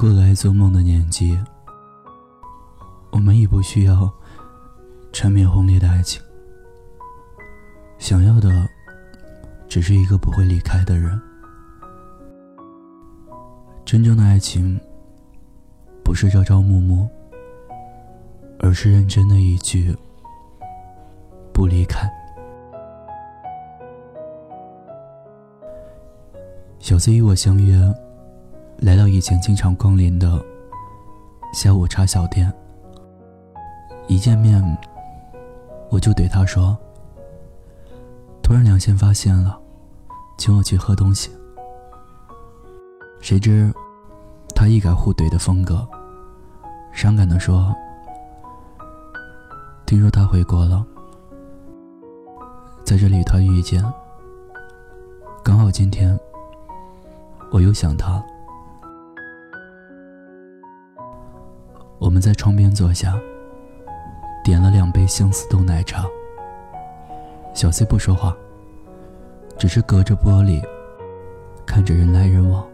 过了爱做梦的年纪，我们已不需要缠绵轰烈的爱情，想要的只是一个不会离开的人。真正的爱情，不是朝朝暮暮，而是认真的一句“不离开”。小 C 与我相约，来到以前经常光临的下午茶小店。一见面，我就对他说：“突然良心发现了，请我去喝东西。”谁知，他一改互怼的风格，伤感的说：“听说他回国了，在这里他遇见，刚好今天，我又想他。”我们在窗边坐下，点了两杯相思豆奶茶。小 C 不说话，只是隔着玻璃看着人来人往。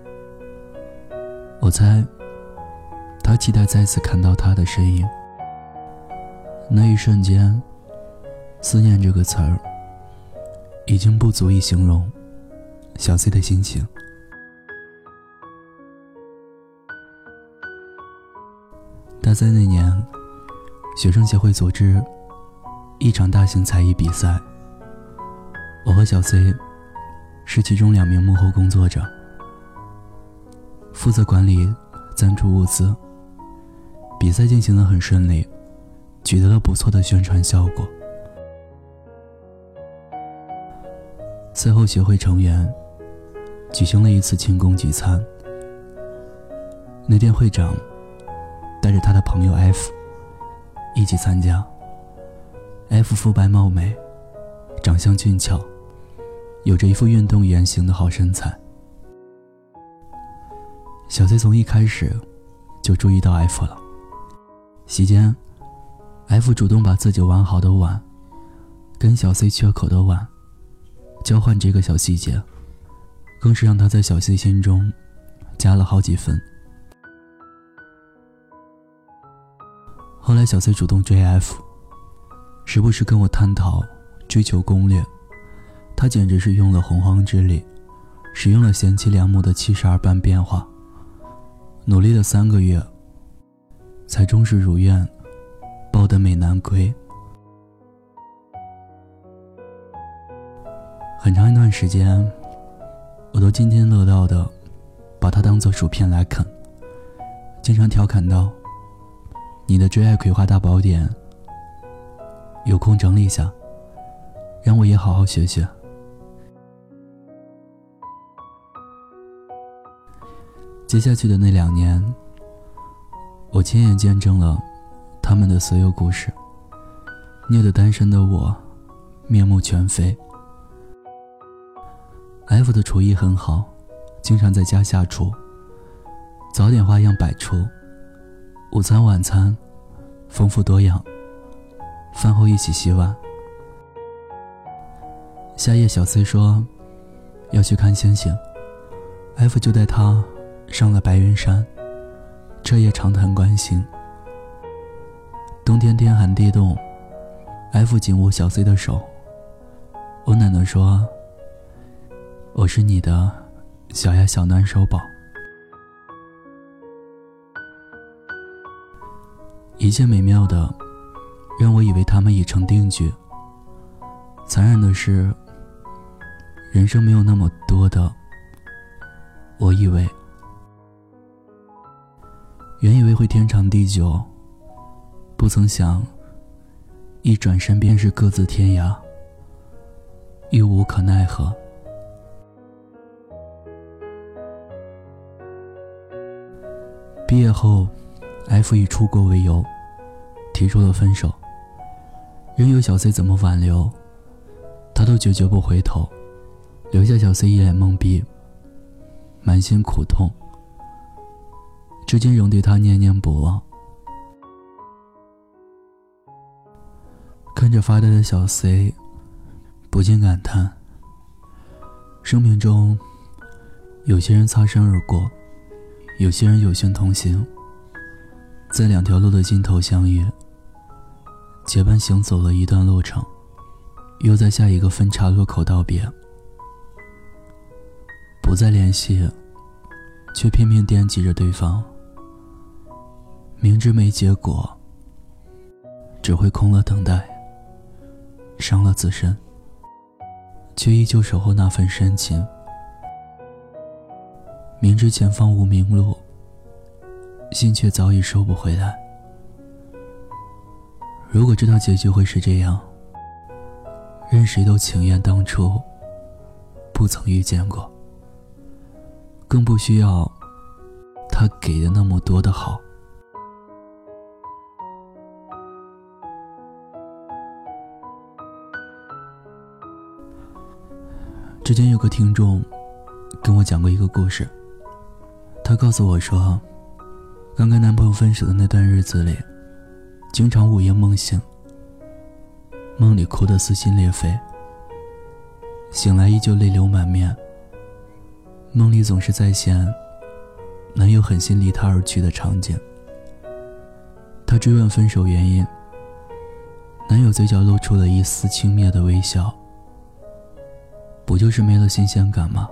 我猜，他期待再次看到他的身影。那一瞬间，思念这个词儿已经不足以形容小 C 的心情。在那年，学生协会组织一场大型才艺比赛，我和小 C 是其中两名幕后工作者。负责管理赞助物资。比赛进行的很顺利，取得了不错的宣传效果。赛后，协会成员举行了一次庆功聚餐。那天，会长带着他的朋友 F 一起参加。F 肤白貌美，长相俊俏，有着一副运动圆形的好身材。小 C 从一开始就注意到 F 了。席间，F 主动把自己玩好的碗跟小 C 缺口的碗交换，这个小细节更是让他在小 C 心中加了好几分。后来，小 C 主动追 F，时不时跟我探讨追求攻略，他简直是用了洪荒之力，使用了贤妻良母的七十二般变化。努力了三个月，才终是如愿，抱得美男归。很长一段时间，我都津津乐道的把它当做薯片来啃，经常调侃道：“你的追爱葵花大宝典，有空整理一下，让我也好好学学。”接下去的那两年，我亲眼见证了他们的所有故事。虐得单身的我，面目全非。F 的厨艺很好，经常在家下厨，早点花样百出，午餐晚餐丰富多样。饭后一起洗碗。夏夜，小 C 说要去看星星，F 就带他。上了白云山，彻夜长谈关心。冬天天寒地冻，F 紧握小 C 的手，温暖的说：“我是你的小呀小暖手宝。”一切美妙的，让我以为他们已成定局。残忍的是，人生没有那么多的，我以为。原以为会天长地久，不曾想，一转身便是各自天涯，又无可奈何。毕业后，F 以出国为由，提出了分手。任由小 C 怎么挽留，他都决绝不回头，留下小 C 一脸懵逼，满心苦痛。至今仍对他念念不忘。看着发呆的小 C，不禁感叹：生命中有些人擦身而过，有些人有幸同行，在两条路的尽头相遇，结伴行走了一段路程，又在下一个分岔路口道别，不再联系，却偏偏惦记着对方。明知没结果，只会空了等待，伤了自身，却依旧守候那份深情。明知前方无明路，心却早已收不回来。如果知道结局会是这样，任谁都情愿当初不曾遇见过，更不需要他给的那么多的好。之前有个听众跟我讲过一个故事。他告诉我说，刚跟男朋友分手的那段日子里，经常午夜梦醒，梦里哭得撕心裂肺，醒来依旧泪流满面。梦里总是再现男友狠心离她而去的场景。她追问分手原因，男友嘴角露出了一丝轻蔑的微笑：“不就是没了新鲜感吗？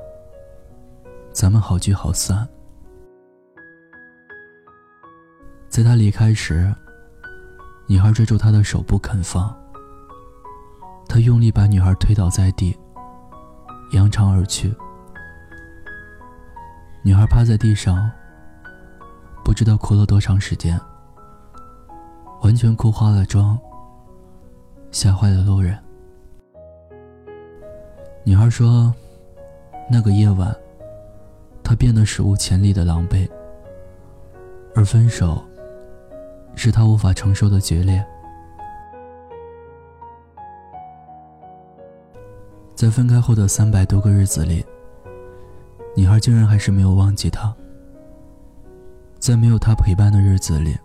咱们好聚好散。”在他离开时，女孩追住他的手不肯放。他用力把女孩推倒在地，扬长而去。女孩趴在地上，不知道哭了多长时间，完全哭花了妆，吓坏了路人。女孩说：“那个夜晚，她变得史无前例的狼狈，而分手。”是他无法承受的决裂。在分开后的三百多个日子里，女孩竟然还是没有忘记他。在没有他陪伴的日子里，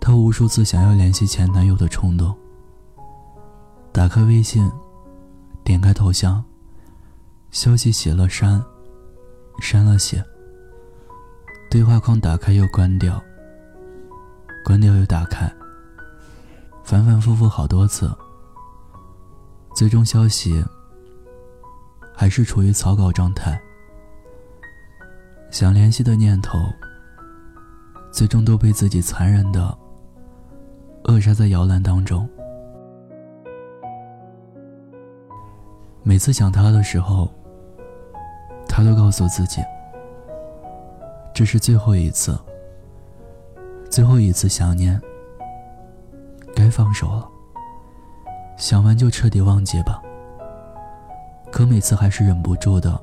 她无数次想要联系前男友的冲动。打开微信，点开头像，消息写了删，删了写。对话框打开又关掉。关掉又打开，反反复复好多次，最终消息还是处于草稿状态。想联系的念头，最终都被自己残忍的扼杀在摇篮当中。每次想他的时候，他都告诉自己，这是最后一次。最后一次想念，该放手了。想完就彻底忘记吧。可每次还是忍不住的，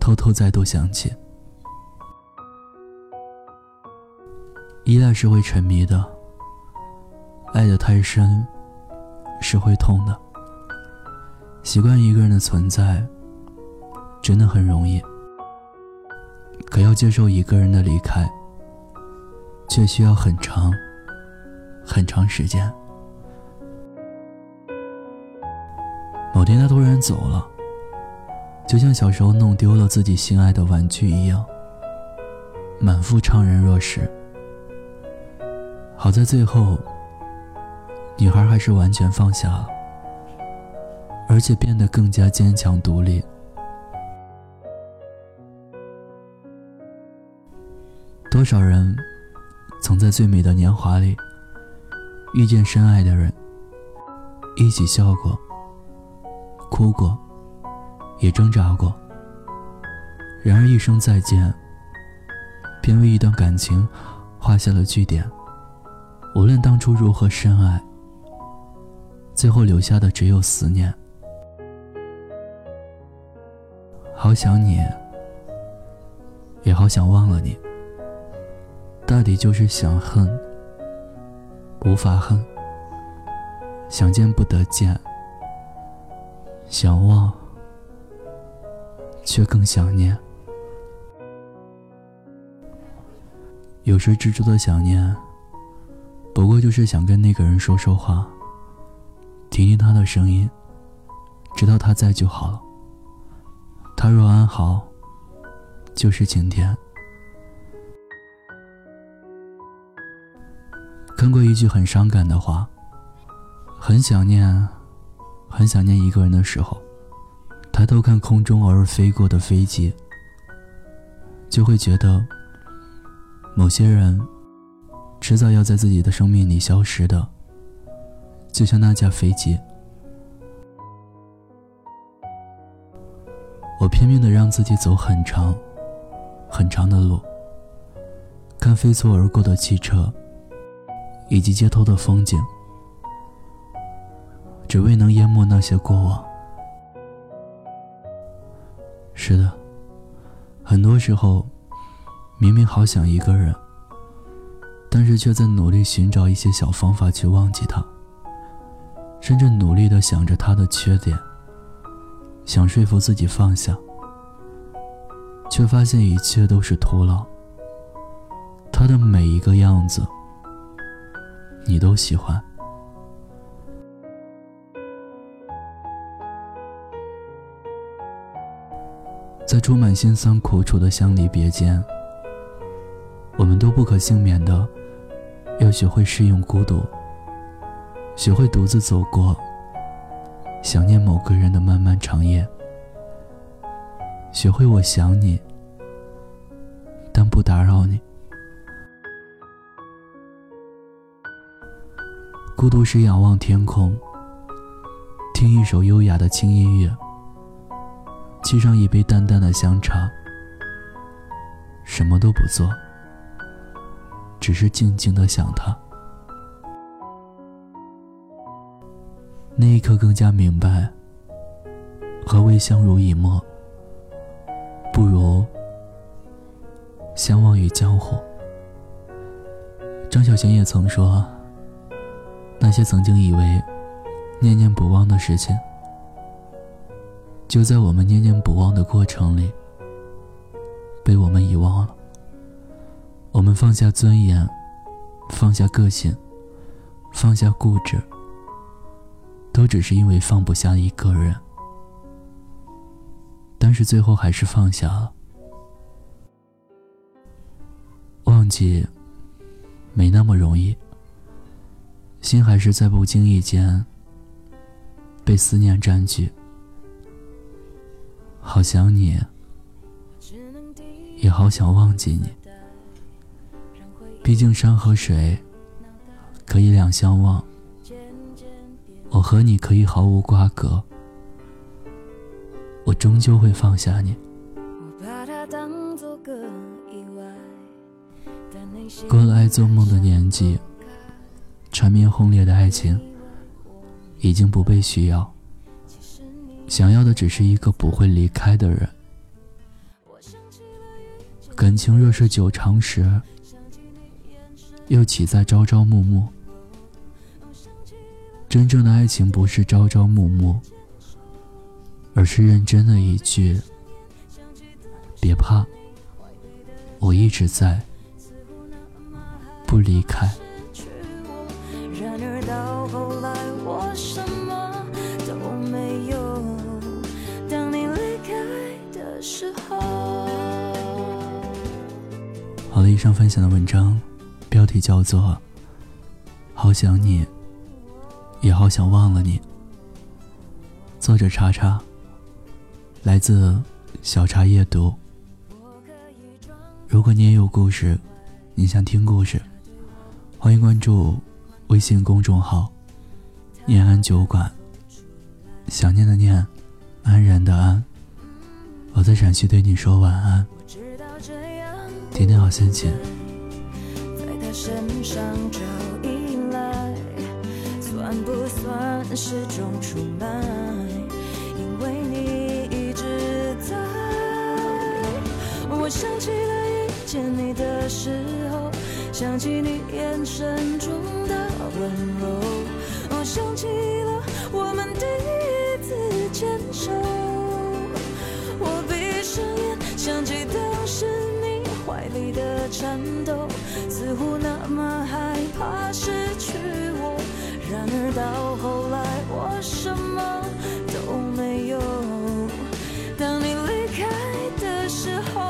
偷偷再度想起。依赖是会沉迷的，爱的太深是会痛的。习惯一个人的存在，真的很容易。可要接受一个人的离开。却需要很长、很长时间。某天，他突然走了，就像小时候弄丢了自己心爱的玩具一样，满腹怅然若失。好在最后，女孩还是完全放下了，而且变得更加坚强独立。多少人？曾在最美的年华里遇见深爱的人，一起笑过、哭过，也挣扎过。然而一声再见，便为一段感情画下了句点。无论当初如何深爱，最后留下的只有思念。好想你，也好想忘了你。大抵就是想恨，无法恨；想见不得见，想忘，却更想念。有时执着的想念，不过就是想跟那个人说说话，听听他的声音，知道他在就好了。他若安好，就是晴天。看过一句很伤感的话：很想念，很想念一个人的时候，抬头看空中偶尔飞过的飞机，就会觉得，某些人，迟早要在自己的生命里消失的，就像那架飞机。我拼命的让自己走很长、很长的路，看飞速而过的汽车，以及街头的风景，只为能淹没那些过往。是的，很多时候，明明好想一个人，但是却在努力寻找一些小方法去忘记他，甚至努力的想着他的缺点。想说服自己放下，却发现一切都是徒劳。他的每一个样子，你都喜欢。在充满辛酸苦楚的相离别间，我们都不可幸免的要学会适应孤独，学会独自走过。想念某个人的漫漫长夜，学会我想你，但不打扰你。孤独时仰望天空，听一首优雅的轻音乐，沏上一杯淡淡的香茶，什么都不做，只是静静的想他。那一刻，更加明白，何为相濡以沫，不如相忘于江湖。张小娴也曾说，那些曾经以为念念不忘的事情，就在我们念念不忘的过程里，被我们遗忘了。我们放下尊严，放下个性，放下固执。都只是因为放不下一个人，但是最后还是放下了。忘记没那么容易，心还是在不经意间被思念占据。好想你，也好想忘记你。毕竟山和水可以两相望。我和你可以毫无瓜葛，我终究会放下你。过了爱做梦的年纪，缠绵轰烈的爱情已经不被需要，想要的只是一个不会离开的人。感情若是久长时，又岂在朝朝暮暮？真正的爱情不是朝朝暮暮，而是认真的一句：“别怕，我一直在，不离开。”分享的文章标题叫做《好想你》。也好想忘了你。作者查查，来自小茶夜读。如果你也有故事，你想听故事，欢迎关注微信公众号“念安酒馆”。想念的念，安然的安。我在陕西对你说晚安，天天好心情。算不算是种出卖？因为你一直在。我想起了遇见你的时候，想起你眼神中的温柔，我想起了我们第一次牵手。颤抖，似乎那么害怕失去我。然而到后来，我什么都没有。当你离开的时候，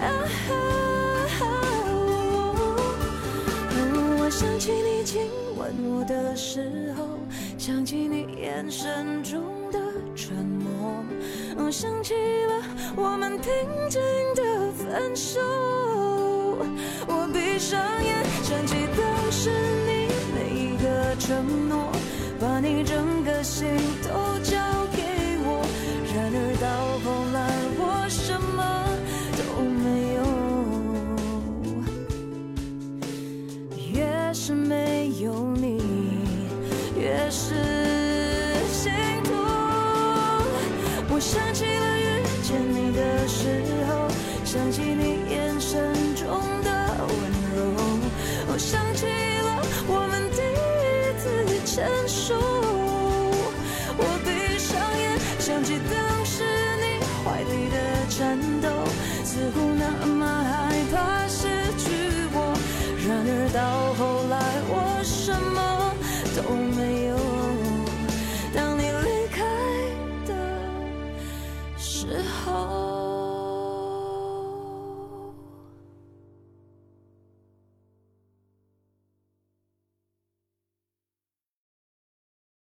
啊哈哈哦、我想起你亲吻我的时候，想起你眼神中。我想起了我们平静的分手。我闭上眼，想起当时你每一个承诺，把你整个心都交给我。然而到后次牵手。我闭上眼，想起当时你怀里的颤抖，似乎那么害怕